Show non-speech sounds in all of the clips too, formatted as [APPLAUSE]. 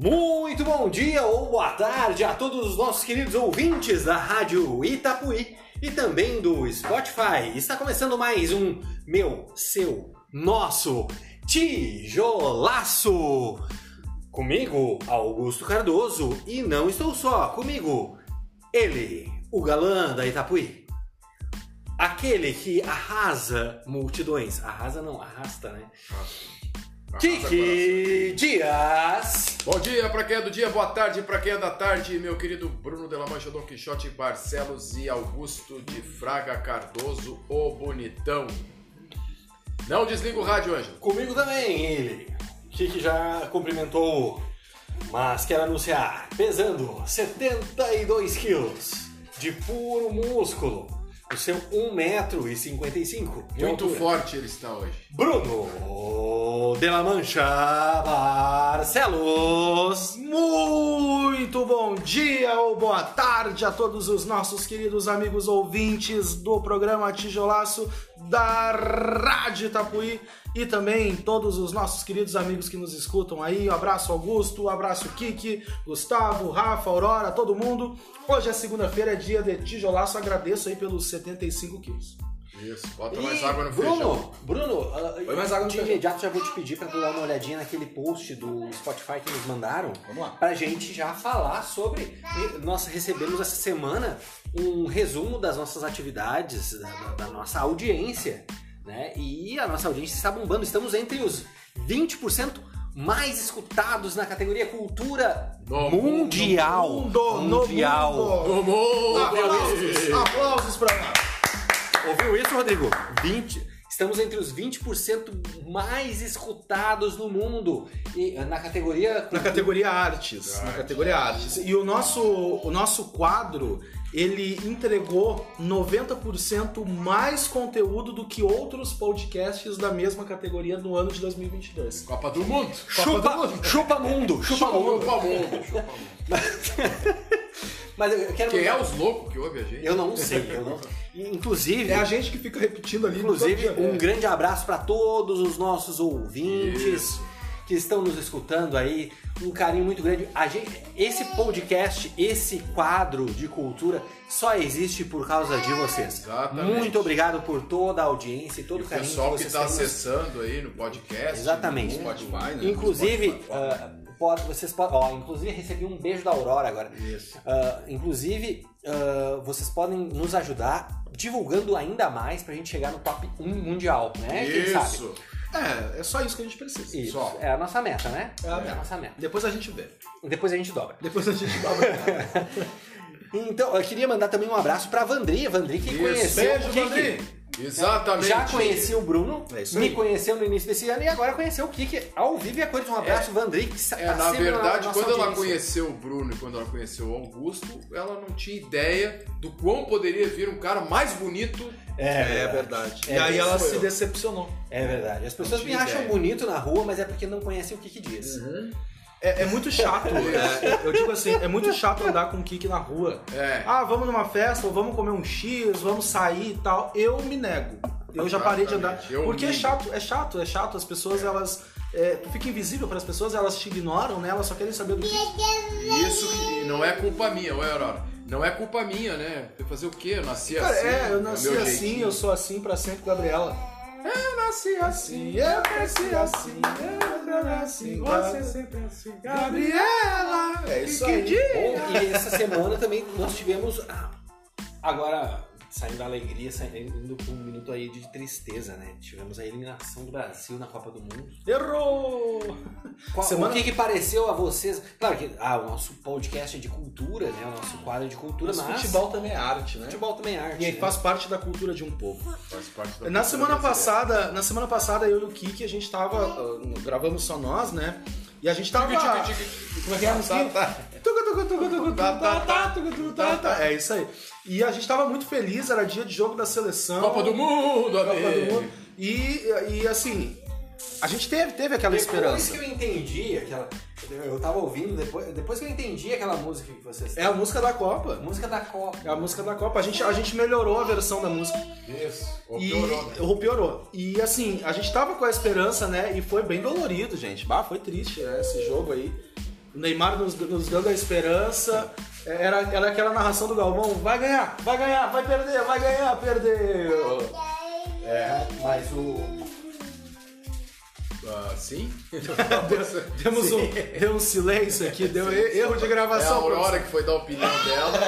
Muito bom dia ou boa tarde a todos os nossos queridos ouvintes da Rádio Itapuí e também do Spotify. Está começando mais um meu, seu, nosso tijolaço. Comigo, Augusto Cardoso, e não estou só, comigo, ele, o galã da Itapuí. Aquele que arrasa multidões. Arrasa não, arrasta, né? Kiki Dias. Bom dia pra quem é do dia, boa tarde pra quem é da tarde, meu querido Bruno de la Mancha, Don Quixote Barcelos e Augusto de Fraga Cardoso, o bonitão. Não desliga o rádio, Ângelo. Comigo também ele. Kiki já cumprimentou, mas quero anunciar, pesando 72 quilos de puro músculo, o seu 1,55m. Muito forte ele está hoje. Bruno de la Mancha Barcelos. Muito bom dia ou boa tarde a todos os nossos queridos amigos ouvintes do programa Tijolaço da Rádio Itapuí e também todos os nossos queridos amigos que nos escutam aí. Um abraço Augusto, um abraço Kiki, Gustavo, Rafa, Aurora, todo mundo. Hoje é segunda-feira, é dia de tijolaço. Agradeço aí pelos 75 quilos. Isso, bota E, mais água no Bruno, feijão. Bruno, uh, Põe mais água no de feijão. imediato já vou te pedir para tu dar uma olhadinha naquele post do Spotify que nos mandaram. Vamos lá. Pra gente já falar sobre. Nós recebemos essa semana um resumo das nossas atividades, da, da- nossa audiência, né? E a nossa audiência está bombando. Estamos entre os 20% mais escutados na categoria cultura No mundial. mundo, no mundial. mundo. Ô, mundo! Aplausos, aplausos pra nós. Ouviu isso, Rodrigo? 20. Estamos entre os 20% mais escutados no mundo. E, na categoria. Na categoria artes, na categoria artes. E o nosso, o nosso quadro, ele entregou 90% mais conteúdo do que outros podcasts da mesma categoria no ano de 2022. Copa do Mundo! Chupa, chupa mundo, chupa mundo. Chupa mundo! Chupa mundo! Mas eu quero. Quem é os loucos que ouve a gente? Eu não sei. Eu não... Inclusive, É a gente que fica repetindo ali. inclusive um grande abraço para todos os nossos ouvintes. Isso. que estão nos escutando aí, um carinho muito grande. A gente, esse podcast, esse quadro de cultura só existe por causa de vocês. Exatamente. Muito obrigado por toda a audiência e todo E o o carinho pessoal que que vocês está têm nos- acessando aí no podcast. Exatamente. No Spotify, né? Inclusive, No Spotify. ah, pode, vocês podem, ó, inclusive recebi um beijo da Aurora agora. Isso. Ah, inclusive, ah, vocês podem nos ajudar divulgando ainda mais pra gente chegar no top 1 mundial, né? Quem sabe? Isso. É, é só isso que a gente precisa. Isso, Só. é a nossa meta, né? É a meta. nossa meta. Depois a gente vê. Depois a gente dobra. Depois a gente uma... [LAUGHS] Então, eu queria mandar também um abraço pra Vandri. Vandri que Isso. conheceu Beijo. Vandri. Exatamente. Já conheci o Bruno, É me conheceu no início desse ano e agora conheceu o Kiki ao vivo e a cores. Um abraço, Vandri, que É, tá na verdade, nossa quando ela audiência. conheceu o Bruno e quando ela conheceu o Augusto, ela não tinha ideia do quão poderia vir um cara mais bonito. É verdade. É, e aí ela se eu. decepcionou. É verdade. As pessoas me acham ideia. bonito na rua, mas é porque não conhecem o Kiki Dias. Uhum. É, é muito chato. é, eu digo assim, é muito chato andar com o Kiki na rua. É. Ah, vamos numa festa, ou vamos comer um X, vamos sair e tal. Eu me nego. Eu já parei de andar. Eu Porque é chato, é chato, é chato. As pessoas, elas. é, tu fica invisível para as pessoas, elas te ignoram, né? Elas só querem saber do que. E Isso que não é culpa minha, ué, Aurora. Não é culpa minha, né? Fazer o quê? Eu nasci Cara, assim. é, eu é nasci assim, jeitinho. eu sou assim pra sempre, Gabriela. Eu nasci assim, eu cresci assim, eu nasci assim, você sempre assim, Gabriela. É isso aí. Bom, e essa semana também nós tivemos. ah, Agora, saindo da alegria, saindo com um minuto aí de tristeza, né? Tivemos a eliminação do Brasil na Copa do Mundo. Errou! Qual- Semana- O que, que pareceu a vocês? Claro que ah, o nosso podcast é de cultura, né? O nosso quadro de cultura, Mas mas. futebol também é arte, né? futebol também é arte. E aí né? faz parte da cultura de um povo. Faz parte da Na cultura semana brasileira. passada, na semana passada eu e o Kiki, a gente tava ah, gravamos só nós, né? E a gente tava. Como é que é a tá. É isso aí. E a gente tava muito feliz, era dia de jogo da seleção. Copa do Mundo, Copa do Mundo. E, e assim, a gente teve, teve aquela Depois esperança. que eu entendi aquela. Eu tava ouvindo, depois, depois que eu entendi aquela música que vocês É a música da Copa. Música da Copa. É a música da Copa. A gente, a gente melhorou a versão da música. Isso. Ou E piorou, né? ou piorou. E assim, a gente tava com a esperança, né? E foi bem dolorido, gente. Bah, foi triste né, esse jogo aí. o Neymar nos, nos dando a esperança. É, Era, era aquela narração do Galvão, vai ganhar, vai ganhar, vai perder, vai ganhar, perdeu. É, mas o. Ah, sim? [LAUGHS] Temos um, deu um silêncio aqui, deu e- erro de É a gravação. Aurora que foi dar a opinião dela.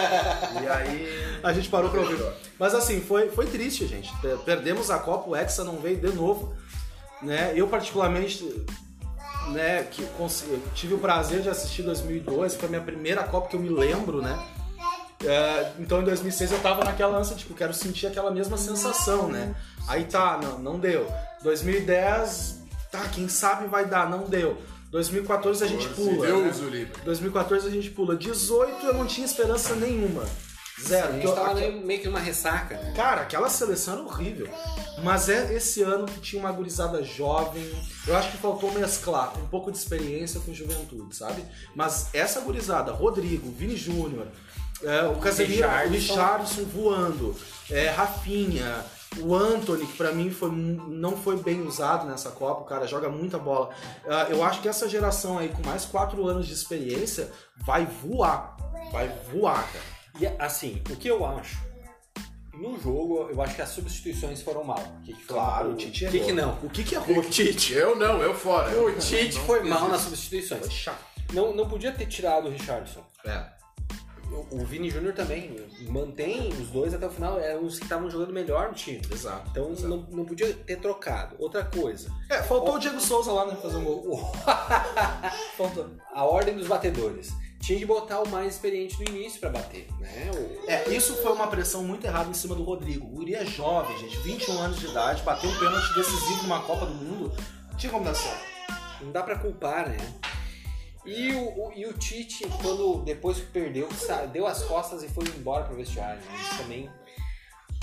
e aí. [LAUGHS] A gente parou pra ouvir. Mas assim, foi, foi triste, gente. Per- Perdemos a Copa, o Hexa não veio de novo. Né? Eu, particularmente, né, que tive o prazer de assistir 2002, foi a minha primeira Copa que eu me lembro, né? É, então em 2006 eu tava naquela ânsia, tipo, quero sentir aquela mesma sensação, né? Aí tá, não, não deu. 2010, tá, quem sabe vai dar, não deu. 2014 a gente pula. Deus né? o livre. 2014 a gente pula. 18 eu não tinha esperança nenhuma. Zero. Gente eu- tava aque- meio, que numa ressaca, né? Cara, aquela seleção era horrível. Mas é esse ano que tinha uma gurizada jovem. Eu acho que faltou mesclar um pouco de experiência com juventude, sabe? Mas essa gurizada, Rodrigo, Vini Júnior, é, o Casemiro, o. Richardson voando, é, Rafinha, o Anthony, que pra mim foi, não foi bem usado nessa Copa, o cara joga muita bola. Ah, eu acho que essa geração aí, com mais quatro anos de experiência, vai voar. Vai voar, cara. E assim, o que eu acho? No jogo, eu acho que as substituições foram mal. O que, que foi Claro, mal? o Tite O que, errou. que não? O que que é O Tite. Eu não, eu fora. O Tite foi mal nas substituições. Foi chato. Não, não podia ter tirado o Richardson. É. O, o Vini Júnior também. Mantém os dois até o final. Eram os que estavam jogando melhor no time. Exato. Então exato. não, não podia ter trocado. Outra coisa, É, faltou o Diego Souza lá, né? Fazer um gol. o- [LAUGHS] Faltou. a ordem dos batedores. Tinha que botar o mais experiente no início pra bater, né? O- É, isso foi uma pressão muito errada em cima do Rodrigo. O Guri é jovem, gente, 21 anos de idade, bateu um pênalti decisivo numa Copa do Mundo. Não tinha como dar certo. Não dá pra culpar, né? E o, o- e o Tite, quando depois que perdeu, deu as costas e foi embora pro vestiário. né? Isso também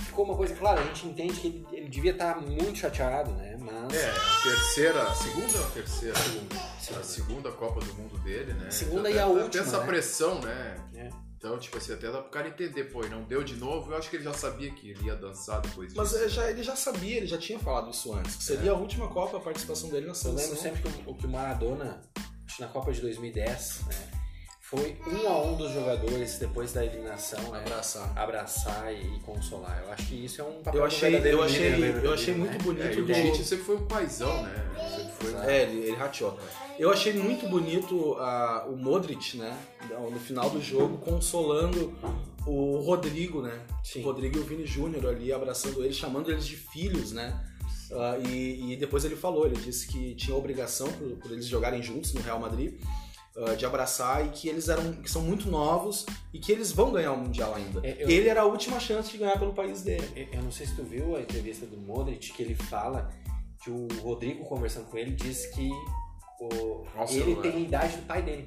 ficou uma coisa, claro, a gente entende que ele, ele devia estar muito chateado, né? Mas É, a terceira, a segunda ou a terceira? A segunda Copa do Mundo dele, né? Segunda Então, e a última, Tem essa né? pressão, né? É. Então, tipo assim, até dá pro cara entender, pô, e não deu de novo, eu acho que ele já sabia que ele ia dançar depois disso. Mas é, já, ele já sabia, ele já tinha falado isso antes, que seria a última Copa a participação dele na eu seleção. lembro sempre que o, que o Maradona, na Copa de 2010, né? Foi um a um dos jogadores depois da eliminação, né? Abraçar. abraçar e, e consolar. Eu acho que isso é um papel Eu achei, eu líder, achei, verdadeiro eu achei líder, muito né? bonito É, o. Tite sempre foi um paizão, né? Sempre foi É, ele, ele rateou. Eu achei muito bonito ah, o Modric, né? No final do jogo, consolando o Rodrigo, né? Sim. O Rodrigo e o Vini Júnior ali, abraçando eles, chamando eles de filhos, né? Ah, e, e depois ele falou, ele disse que tinha obrigação por, por eles jogarem juntos no Real Madrid. ah, de abraçar e que eles eram que são muito novos e que eles vão ganhar o mundial ainda. É, eu- Ele era a última chance de ganhar pelo país dele. Eu- Eu não sei se tu viu a entrevista do Modric, que ele fala que o Rodrigo conversando com ele disse que o, o ele tem a idade do pai dele.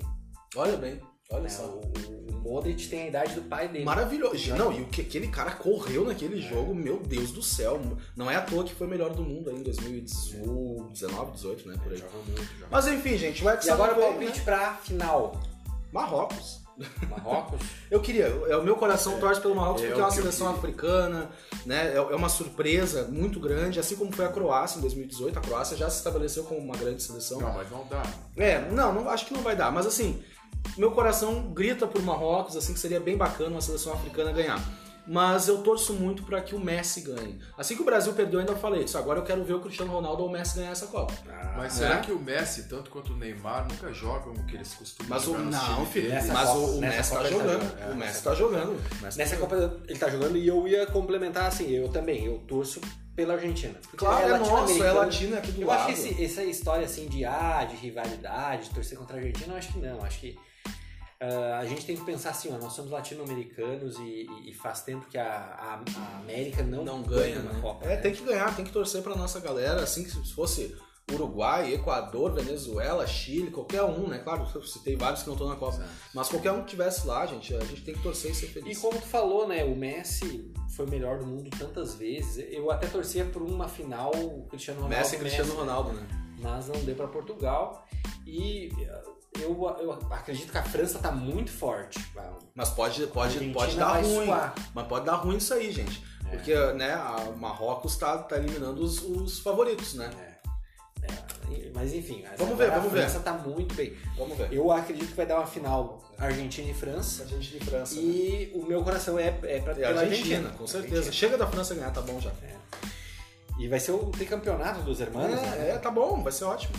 Olha bem, olha né? só. O, o Modric tem a idade do pai dele. Maravilhoso. Não, e o que aquele cara correu naquele jogo, meu Deus do céu. Não é à toa que foi melhor do mundo aí em 2019, 18, né? Por aí. Joga muito, joga. Mas enfim, gente, o Hexa E agora o palpite né? pra final. Marrocos. Marrocos? [LAUGHS] Eu queria, é, o meu coração torce pelo Marrocos é porque o é uma seleção africana, né? É é uma surpresa muito grande, assim como foi a Croácia em 2018. A Croácia já se estabeleceu como uma grande seleção. Não, mas não dá. É, não, não, acho que não vai dar. Mas assim, meu coração grita por Marrocos, assim, que seria bem bacana uma seleção africana ganhar. Mas eu torço muito para que o Messi ganhe. Assim que o Brasil perdeu, eu ainda falei isso. Agora eu quero ver o Cristiano Ronaldo ou o Messi ganhar essa Copa. Mas né? será que o Messi, tanto quanto o Neymar, nunca jogam o que eles costumam Mas o jogar nos não, filho, mas Copa- o, o Messi tá Copa ele tá jogando. jogando, o é, Messi tá jogando. O tá Nessa jogando. Copa ele tá jogando e eu ia complementar assim, eu também, eu torço pela Argentina. Porque Claro, é nosso, é latino-americano. latino, é aqui do Eu lado. acho que esse- essa história assim de ah, de rivalidade, de torcer contra a Argentina, eu acho que não. Acho que ah, a gente tem que pensar assim, ó, nós somos latino-americanos e, e- e faz tempo que a, a- a América não, não ganha, na né? Copa. É, né? tem que ganhar, tem que torcer pra nossa galera, assim que se fosse Uruguai, Equador, Venezuela, Chile, qualquer um, né? Claro, citei vários que não estão na Copa. Mas qualquer um que tivesse lá, gente, a gente tem que torcer e ser E feliz. como tu falou, né, o Messi foi o melhor do mundo tantas vezes. Eu até torcia por uma final o Cristiano Ronaldo. Messi e Cristiano Ronaldo, né? Mas não deu pra Portugal. E eu, eu acredito que a França tá muito forte. Mas pode, pode, Argentina pode dar ruim. suar. Mas pode dar ruim isso aí, gente. É. Porque, né, a Marrocos tá, tá eliminando os, os favoritos, né? É. mas enfim. Vamos ver, vamos a ver. França tá muito bem. Vamos ver. Eu acredito que vai dar uma final Argentina e França. A gente de França. né? E o meu coração é, é pra, E a Argentina, Argentina. com certeza. Argentina. Chega da França ganhar, tá bom já. E vai ser o tricampeonato dos irmãos, né? É, é, tá bom, vai ser ótimo.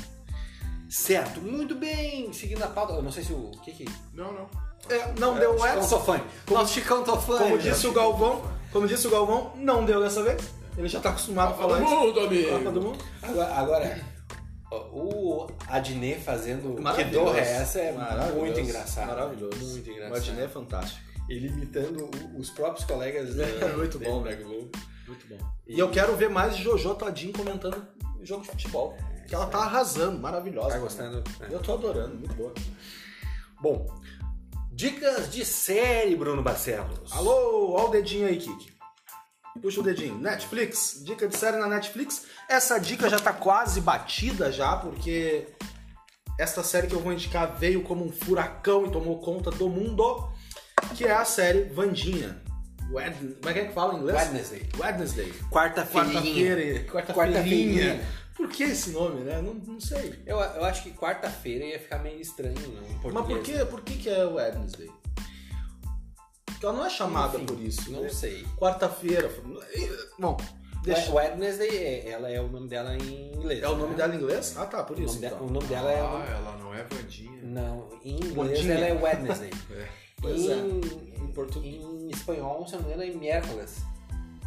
Certo, muito bem. Seguindo a pauta, eu não sei se o. O que que. Não, não. É, não deu Chicão Edson. Tofani. Nosso Chicão Tofani. Como disse o Galvão, como disse o Galvão, não deu dessa vez. Ele já tá acostumado a falar Todo isso. mundo, Copa amigo. do Mundo. Agora, agora, o Adnet fazendo que Maravilhoso. dor é essa é Maravilhoso. muito engraçado. Maravilhoso. Muito O engraçado. Adnet é fantástico. Ele imitando o- os próprios colegas. É, da- [LAUGHS] muito dele bom, da. Globo. Muito bom. E eu quero ver mais Jojo Todinho comentando jogo de futebol. Que ela tá arrasando, maravilhosa. Tá gostando? Eu tô adorando, muito boa. Bom, dicas de série, Bruno Barcelos. Alô, ó o dedinho aí, Kiki. Puxa o dedinho. Netflix, dica de série na Netflix. Essa dica já tá quase batida já, porque esta série que eu vou indicar veio como um furacão e tomou conta do mundo, que é a série Vandinha. Wed... Como é que é que fala em inglês? Wednesday. Wednesday. Quarta-feirinha. Quarta-feira. Quarta-feirinha. Quarta-feirinha. Por que esse nome, né? Não, não sei. Eu, eu acho que quarta-feira ia ficar meio estranho, em português. Mas por que, por que, que é Wednesday? Porque ela não é chamada Enfim, por isso. Não né? sei. Quarta-feira. Bom, deixa. Wednesday, é- ela é o nome dela em inglês. É o nome né? dela em inglês? Ah, tá, por O isso. nome, dela, então. o nome dela é. o Ah, nome- ela não é Vandinha. Não, em inglês Bondinha. ela é Wednesday. [LAUGHS] É. Pois é. em, em português, em espanhol, se eu não me engano, é miércoles.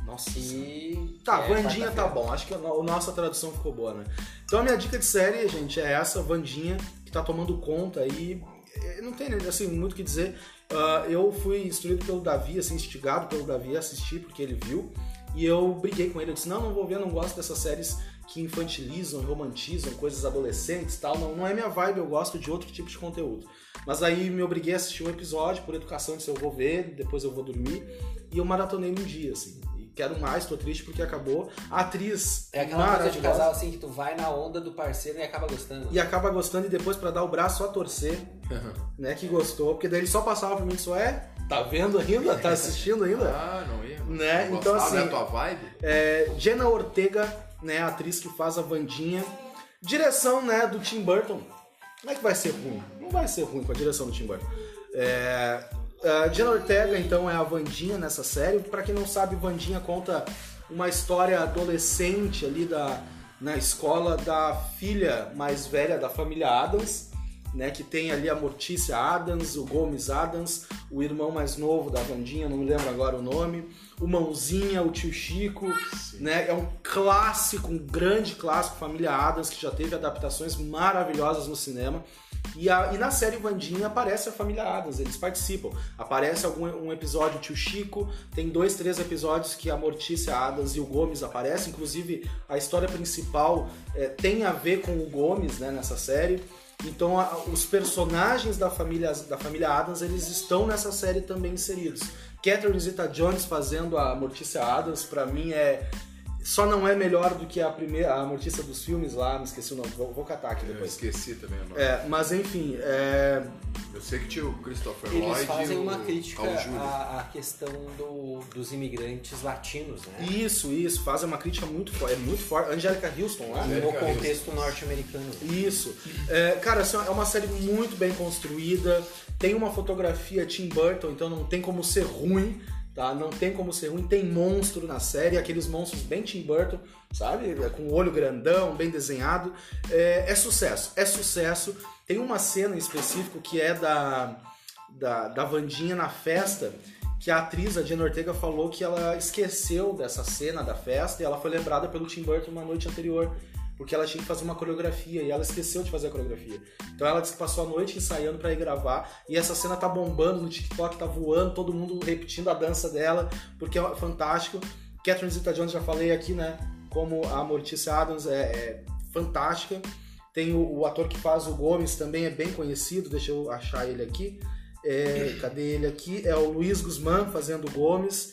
Nossa. E. Tá, é Vandinha tá bom. Acho que a no- a nossa tradução ficou boa, né? Então a minha dica de série, gente, é essa, Vandinha, que tá tomando conta aí. eh, Não tem assim, muito o que dizer. Ah, eu fui instruído pelo Davi, assim, instigado pelo Davi a assistir, porque ele viu. E eu briguei com ele. Eu disse: não, não vou ver, não gosto dessas séries que infantilizam, romantizam coisas adolescentes e tal. Não, não é minha vibe, eu gosto de outro tipo de conteúdo. Mas aí me obriguei a assistir um episódio por educação, disse: eu vou ver, depois eu vou dormir. E eu maratonei num dia, assim. Quero mais, tô triste porque acabou. A atriz É aquela coisa de casal assim que tu vai na onda do parceiro e acaba gostando. E acaba gostando e depois pra dar o braço a torcer, né, que gostou. Porque daí ele só passava pra mim e disse, é, tá vendo ainda? Tá assistindo ainda? [LAUGHS] Ah, não ia. mano. Né, Não então, assim- É a tua vibe? É, Jenna Ortega, né, a atriz que faz a Vandinha. Direção, né, do Tim Burton. Como é que vai ser ruim? Não vai ser ruim com a direção do Tim Burton. É, Jenna Ortega, então, é a Vandinha nessa série. Pra quem não sabe, Vandinha conta uma história adolescente ali da, na escola da filha mais velha da família Adams, né, que tem ali a Mortícia Adams, o Gomes Adams, o irmão mais novo da Vandinha, não me lembro agora o nome, o Mãozinha, o tio Chico, né, é um clássico, um grande clássico, Família Adams, que já teve adaptações maravilhosas no cinema. E, a- e na série Vandinha aparece a família Adams, eles participam. Aparece algum um episódio tio Chico, tem dois, três episódios que a Mortícia Adams e o Gomes aparecem. Inclusive, a história principal é, tem a ver com o Gomes né, nessa série. Então, a- os personagens da família, da família Adams, eles estão nessa série também inseridos. Catherine Zeta-Jones fazendo a Mortícia Adams, pra mim é... Só não é melhor do que a primeira, a Mortícia dos filmes lá, me esqueci o nome, vou, vou catar aqui Eu depois. esqueci também o nome. É, mas enfim, é, Eu sei que tinha o Christopher Eles Lloyd fazem e o uma crítica à, à questão do- dos imigrantes latinos, né? isso, isso, fazem uma crítica muito forte, é muito forte. Angélica Houston lá, né? no contexto norte-americano. Isso. É, cara, assim, é uma série muito bem construída. Tem uma fotografia Tim Burton, então não tem como ser ruim, tá? Não tem como ser ruim. Tem monstro na série, aqueles monstros bem Tim Burton, sabe? É, Com o olho grandão, bem desenhado. É, é sucesso, é sucesso. Tem uma cena em específico que é da, da, da Vandinha na festa, que a atriz, a Jenna Ortega, falou que ela esqueceu dessa cena da festa e ela foi lembrada pelo Tim Burton na noite anterior porque ela tinha que fazer uma coreografia e ela esqueceu de fazer a coreografia. Então ela disse que passou a noite ensaiando pra ir gravar e essa cena tá bombando no TikTok, tá voando, todo mundo repetindo a dança dela, porque é fantástico. Catherine Zeta-Jones já falei aqui, né? Como a Mortícia Adams é, é fantástica. Tem o, o ator que faz o Gomes também é bem conhecido, deixa eu achar ele aqui. É, cadê ele aqui? É o Luiz Guzmán fazendo o Gomes.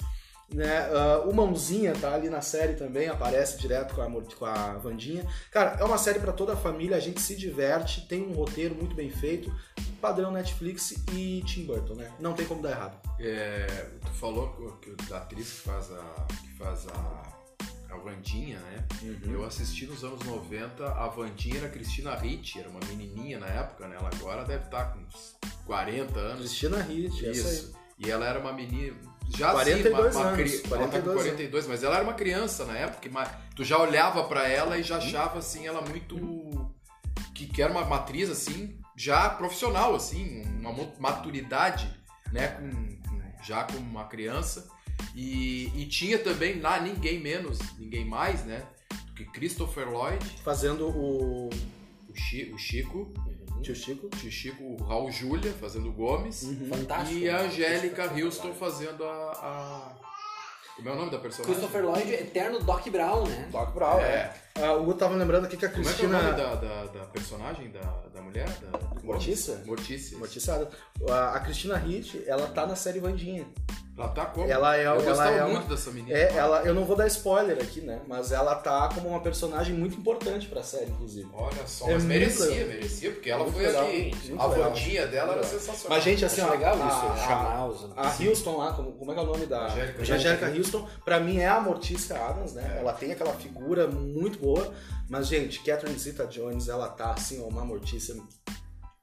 Né? Ah, o Mãozinha tá ali na série também, aparece direto com a, com a Vandinha. Cara, é uma série pra toda a família, a gente se diverte, tem um roteiro muito bem feito, padrão Netflix e Tim Burton, né? Não tem como dar errado. É, tu falou que, da atriz que faz a, que faz a, a Vandinha, né? Eu assisti nos anos 90, a Vandinha era a Cristina Ricci, era uma menininha na época, né? Ela agora deve estar com uns 40 anos. Cristina aí. Isso. E ela era uma menina. Já 42 assim, uma, uma anos, cri- ela tá com 42 42, mas ela era uma criança na época. mas tu já olhava pra ela e já achava assim, ela muito. Que, que era uma matriz assim, já profissional, assim, uma maturidade, né? Com- já como uma criança. E, e tinha também lá ninguém menos, ninguém mais, né? Do que Christopher Lloyd, Fazendo o o, Chi- o Chico, tio Chico. o tio Chico, o Raul Júlia fazendo o Gomes. Fantástico. E a Angélica Houston fazendo a, a- Como é o nome da personagem? Christopher Lloyd, eterno Doc Brown, né? Doc Brown, É. é. Ah, o Hugo tava lembrando aqui que a Como é que é o Cristina... nome da, da, da personagem, da, da mulher? Da... Mortícia? Mortícia. Mortiçada. A, a Cristina Hitt, ela tá na série Vandinha. Ela tá como? Ela é- Eu ela gostava é muito uma- dessa menina. É, ela, eu não vou dar spoiler aqui, né? Mas ela tá como uma personagem muito importante pra série, inclusive. Olha só, É mas muito merecia, legal. merecia, porque ela Muito foi legal, muito A legal. Vandinha dela era Legal. sensacional. Mas, gente, assim, ó, legal a, isso, a- chamar os... A Houston lá, como, como é que é o nome da. Angélica. Angélica Houston, pra mim é a Mortícia Adams, né? Ela tem aquela figura muito boa. Mas, gente, Catherine Zeta Jones, ela tá assim, ó, uma Mortícia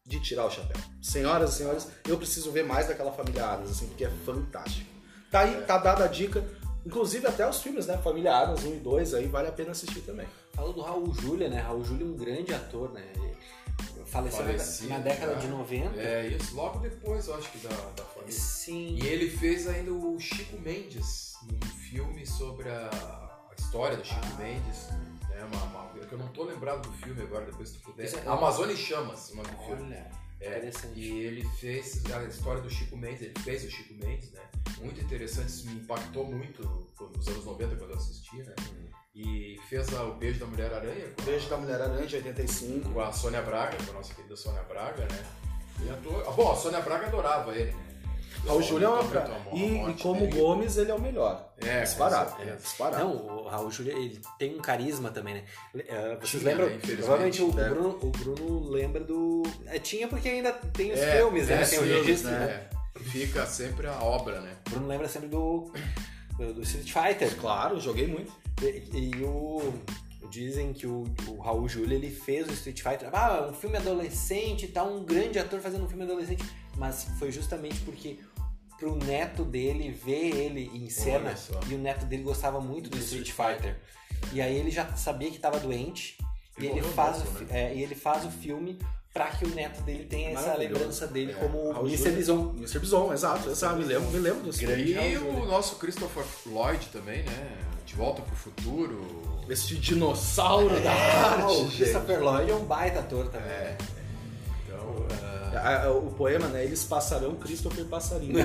de tirar o chapéu. Senhoras e senhores, eu preciso ver mais daquela família Adams, assim, porque é fantástico. Tá aí, tá dada a dica. Inclusive até os filmes, né? Família Adams 1 e 2, aí vale a pena assistir também. Falou do Raul Júlia, né? Raul Júlia é um grande ator, né? Ele faleceu na- Falecido, na década de 90. É, isso logo depois, eu acho que da, da família. Sim. E ele fez ainda o Chico Mendes, um filme sobre a, a história do Chico Ah. Mendes. Né, uma, uma- que eu não tô lembrado do filme agora, depois se tu puder. É- Amazônia em Chamas, o nome do filme. Olha, É, interessante. E ele fez a história do Chico Mendes, ele fez o Chico Mendes, né? Muito interessante, isso me impactou muito nos anos 90 quando eu assisti, né? E fez a- o Beijo da Mulher Aranha a- Beijo da Mulher Aranha de 85. com a Sônia Braga, com a nossa querida Sônia Braga, né? E ator... ah, Bom, a Sônia Braga adorava ele, né? O Júlio é uma Muito pra... amor, a E, e como dele. Gomes, ele é o melhor. É, disparado. É, disparado. Não, o Raul Júlia, ele tem um carisma também, né? Eh, Vocês Tinha, lembram? né. Provavelmente o, Deve. Bruno, o Bruno lembra do... É, tinha porque ainda tem os É, filmes, né? os Tem o registro, né? É, fica sempre a obra, né? O Bruno lembra sempre do, do, do Street Fighter. Claro, joguei muito. E, e o... Dizem que o, o Raul Júlia, ele fez o Street Fighter. Ah, um filme adolescente e tal, um grande ator fazendo um filme adolescente. Mas foi justamente porque pro neto dele ver ele em cena e o neto dele gostava muito do Street Fighter. E aí ele já sabia que estava doente e Ele faz o, né? é, e ele faz o filme pra que o neto dele tenha essa lembrança dele É, como Raul Mr. Bison. Mr. Bison, exato. exato. Me lembro, me lembro disso. E o nosso Christopher Lloyd também, né? De Volta pro Futuro. Esse dinossauro da É, arte, o. Christopher Lloyd é um baita ator também. É. Então, A- a- O poema, né? Eles passarão Christopher Passarinho. [LAUGHS]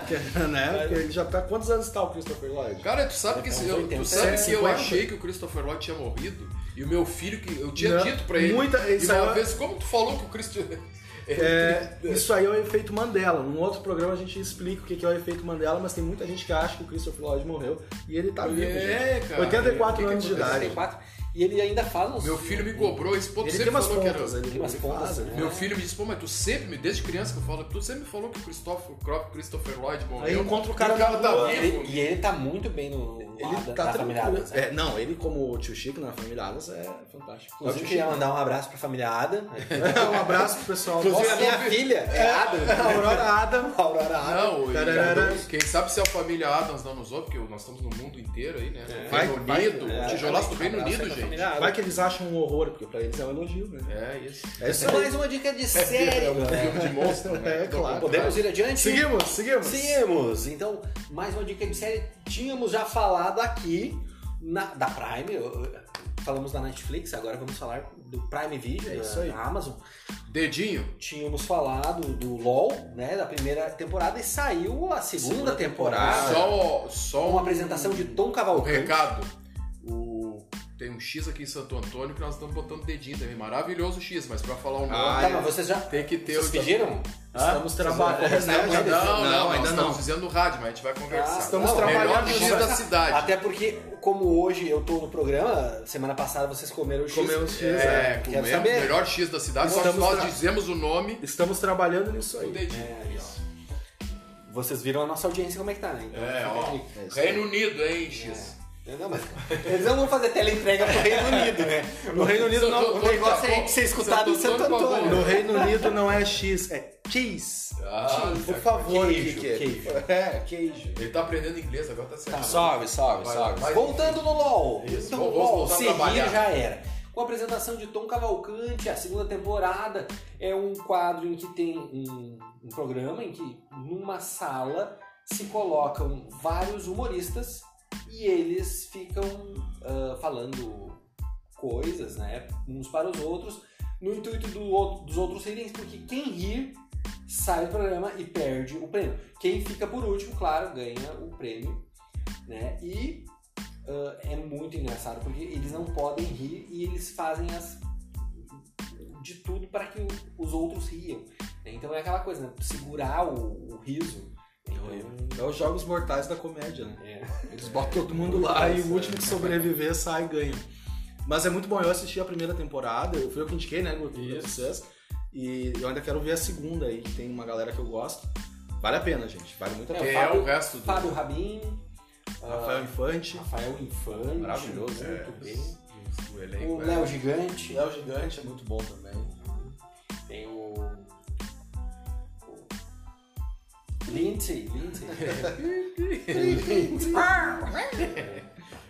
Porque, né? Porque ele já tá. Quantos anos tá o Christopher Lloyd? Cara, tu sabe que, eu, 80, tu sabe que eu 50. achei que o Christopher Lloyd tinha morrido e o meu filho que eu tinha Não, dito pra ele. muita- e isso uma aí- vez, como tu falou que o Christopher É, isso aí é o efeito Mandela. Num outro programa a gente explica o que é o efeito Mandela, mas tem muita gente que acha que o Christopher Lloyd morreu e ele tá vivo. É, gente. cara. 84 O que que anos de idade. 64. E ele ainda faz uns... Meu filho me cobrou, esse ponto Ele sempre tem umas falou que era. pontas, ele Tem umas pontas, né? Meu filho me disse, pô, mas tu sempre, me- desde criança que eu falo, tu sempre me falou que o Christopher, Christopher Lloyd morreu. Aí encontra o cara E o cara tá vivo. Ele- e ele tá muito bem no Ele da, tá da família tranquilo. Adams. né? É, não, ele como o tio Chico na família Adams é fantástico. Inclusive, eu queria mandar um abraço pra família Adam. [LAUGHS] um abraço pro pessoal. Inclusive, a Nossa, minha filha é Adam. a [LAUGHS] Aurora Adam. Aurora Adam. Não, e- Tararara. quem sabe se a família Adams não nos ouve, porque nós estamos no mundo inteiro aí, né? No Vai- Reino vai- Unido, é, tijolaço do Reino Unido, gente. Adam. Vai que eles acham um horror, porque pra eles é um elogio, né? É isso. É isso mais uma dica de É série. um filme de monstro, né? É, claro. Podemos ir adiante? Seguimos, seguimos. Seguimos. Então, mais uma dica de série. Tínhamos já falado aqui na- da Prime. Falamos da Netflix, agora vamos falar do Prime Video, É da, isso aí. da Amazon. Dedinho. Tínhamos falado do LoL, né, da primeira temporada, e saiu a segunda, Segunda temporada. temporada. Só, só Com um, a apresentação de Tom um Cavalcante. recado. O, tem um X aqui em Santo Antônio que nós estamos botando dedinho também. Maravilhoso o X, mas pra falar o nome Ah, Tá, é. mas vocês já tem que ter vocês o. pediram? Estamos trabalhando. Não, não, Não, nós ainda estamos não. dizendo no rádio, mas a gente vai conversar. Ah, estamos não, trabalhando. X da cidade. Até porque, como hoje eu tô no programa, semana passada vocês comeram o X. Comemos X, É, Quero comemos, saber. melhor X da cidade. Nós, Estamos nós tra- dizemos o nome Estamos trabalhando nisso aí. dedinho. É, isso. Vocês viram a nossa audiência como é que tá, né? Então, É, ó. É. Reino Unido, hein, X? Não, mas eles não vão fazer teleentrega pro Reino Unido, né? No Reino Unido não. O negócio é ser escutado em Santo Antônio. No Reino Unido não é X, é cheese. Ah, Por favor, queijo, Kiki. queijo. É, queijo. Ele tá aprendendo inglês, agora tá certo. Salve, salve, Vai, salve. vai. Voltando no LOL. Isso, então, vamos LOL, voltar a se trabalhar. rir já era. Com a apresentação de Tom Cavalcante, a segunda temporada é um quadro em que tem um, um programa em que numa sala se colocam vários humoristas e eles ficam ah, falando coisas, né, uns para os outros, no intuito do dos outros rirem, porque quem rir sai do programa e perde o prêmio. Quem fica por último, claro, ganha o prêmio, né? E ah, é muito engraçado porque eles não podem rir e eles fazem as de tudo para que os outros riam. né? Então é aquela coisa, né? segurar o, o riso. Então, É os jogos mortais da comédia, né? é. Eles botam todo mundo lá e o último que sobreviver sai e ganha. Mas é muito bom, eu assisti a primeira temporada, eu fui eu que indiquei, né, Guto, pra vocês. E eu ainda quero ver a segunda aí, que tem uma galera que eu gosto. Vale a pena, gente, vale muito a É, pena. Quem é Fábio- o resto do. Fábio Rabin, ah, Rafael Infante, Rafael Infante, Maravilhoso, muito é. bem. O elenco. O é- Léo Gigante, Léo Gigante é muito bom também. tem o. Lindsay, Lindsay.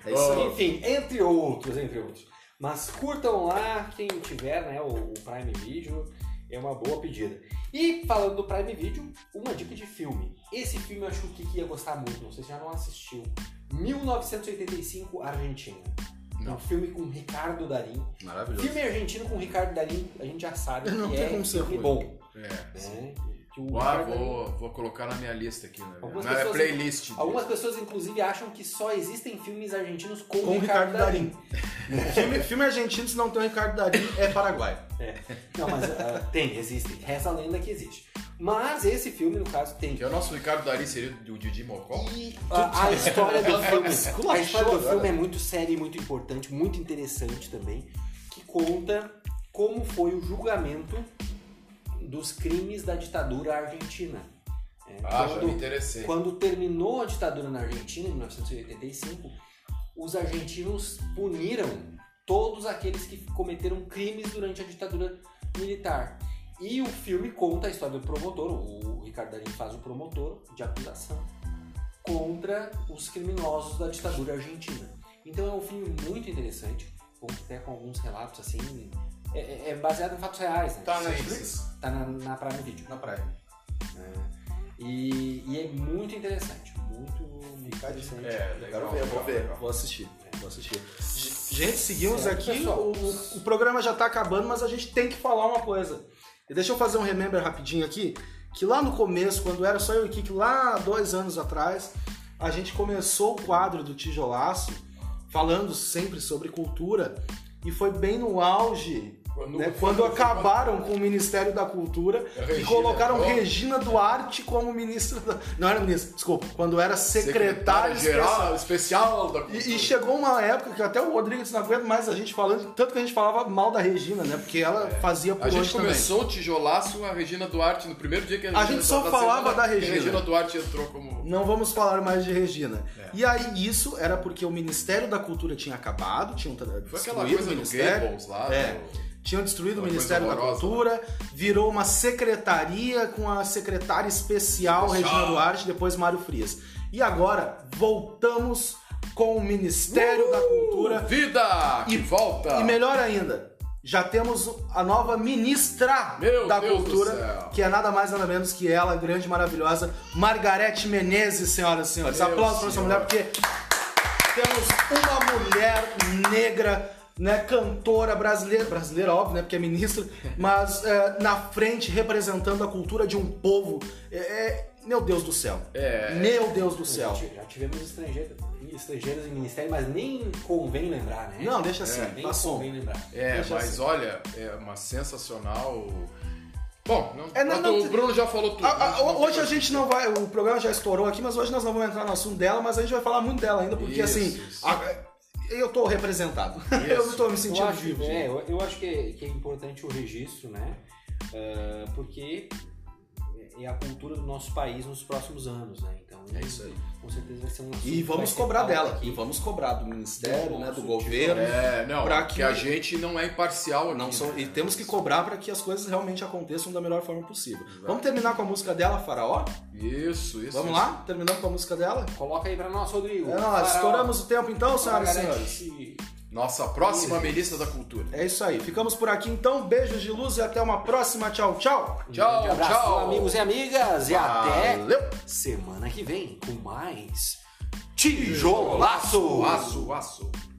É isso aí. Enfim, entre outros, entre outros. Mas curtam lá, quem tiver, né, o, o Prime Video, é uma boa pedida. E falando do Prime Video, uma dica de filme. Esse filme eu acho que o Kiki ia gostar muito, não sei se já não assistiu. 1985, Argentina. Não. Um filme com Ricardo Darim. Maravilhoso. Filme argentino com Ricardo Darim, a gente já sabe Não que tem é como ser filme ruim. bom. É. Né? Que o Ah, Ricardo vou, vou colocar na minha lista aqui, né? Algumas Na minha pessoas- playlist. Algumas pessoas, inclusive, acham que só existem filmes argentinos com, Com o Ricardo, Ricardo Darim. Darim. filme, filme argentino, se não tem o Ricardo Darim, é Paraguai. É. Não, mas ah, tem, existe. Reza a lenda que existe. Mas esse filme, no caso, tem. Que é o nosso Ricardo Dari seria o Didi Mocó? E a, a história do [LAUGHS] filme, a história do filme é muito séria e muito importante, muito interessante também, que conta como foi o julgamento dos crimes da ditadura argentina. É, Ah, já quando- me interessei. Quando terminou a ditadura na Argentina, em 1985, os argentinos puniram todos aqueles que cometeram crimes durante a ditadura militar. E o filme conta a história do promotor, o Ricardo Darín faz o promotor de acusação contra os criminosos da ditadura argentina. Então é um filme muito interessante, até com alguns relatos assim. É, é- é baseado em fatos reais, né? Tá na Netflix? Tá na, na Prime Video. Na praia. E, e é muito interessante. Muito, muito interessante. É, legal. Quero ver, vou ver. Vou assistir. Vou assistir. Gente, seguimos Certo, aqui. O, o programa já tá acabando, mas a gente tem que falar uma coisa. E deixa eu fazer um remember rapidinho aqui. Que lá no começo, quando era só eu e o Kiki, lá dois anos atrás, a gente começou o quadro do Tijolaço, falando sempre sobre cultura. E foi bem no auge Quando, né, quando acabaram com o Ministério da Cultura A e Regina, colocaram ó. Regina Duarte como ministra da... Não era ministra, desculpa. Quando era secretária geral especial da cultura. e, e chegou uma época que até o Rodrigo disse, não aguenta mais a gente falando, tanto que a gente falava mal da Regina, né? Porque ela fazia por É. A gente onde também. começou o tijolaço, a Regina Duarte, no primeiro dia que a A Regina gente só falava semana, da Regina. A Regina Duarte entrou como. Não vamos falar mais de Regina. É. E aí isso era porque o Ministério da Cultura tinha acabado, tinham tra- Foi aquela coisa do. Goebbels lá. É. do- Tinham destruído o Aquela Ministério da horrorosa, Cultura, virou uma secretaria com a secretária especial. Regina Duarte, depois Mário Frias. E agora voltamos com o Ministério da Cultura Vida! E- volta! E melhor ainda, já temos a nova ministra Meu da Deus cultura, que é nada mais nada menos que ela, a grande maravilhosa Margarete Menezes, senhoras e senhores. Meu Aplausos para essa mulher, porque temos uma mulher negra, né, cantora brasileira, brasileira óbvio, né, porque é ministra, [LAUGHS] mas é, na frente representando a cultura de um povo. É, é- meu Deus do céu. É. Meu Deus do céu. Já, ti- já tivemos estrangeiros, estrangeiros em ministério, mas nem convém lembrar, né? Não, deixa assim, nem passou. convém lembrar. É, Deixa mas assim. olha, é uma sensacional. Bom, não, É, não, não, o Bruno já falou tudo. A- a- né? Hoje a gente não vai. O programa já estourou aqui, mas hoje nós não vamos entrar no assunto dela, mas a gente vai falar muito dela ainda, porque Isso, assim. isso. a- eu tô representado. [LAUGHS] eu não tô me Eu sentindo acho, vivo. é, eu, eu acho que é, que é importante o registro, né? Ah, porque e a cultura do nosso país nos próximos anos, né? Então, É isso aí. com certeza vai ser um assunto E vamos cobrar dela. aqui. E vamos cobrar do Ministério, Do né, do governo. É, não, Pra que que- a gente não é imparcial aqui. Não são, né? e temos que cobrar para que as coisas realmente aconteçam da melhor forma possível. Vamos terminar com a música dela, Faraó? Isso, isso. Vamos isso. lá? Terminando com a música dela? Coloca aí pra nós, Rodrigo. É, nós estouramos o tempo então, senhoras e senhores. Nossa próxima ministra da Cultura. É isso aí. Ficamos por aqui então. Beijos de luz e até uma próxima. Tchau, tchau. Um Tchau, grande abraço, tchau. amigos e amigas. E até semana que vem com mais Tijolaço. Aço, aço.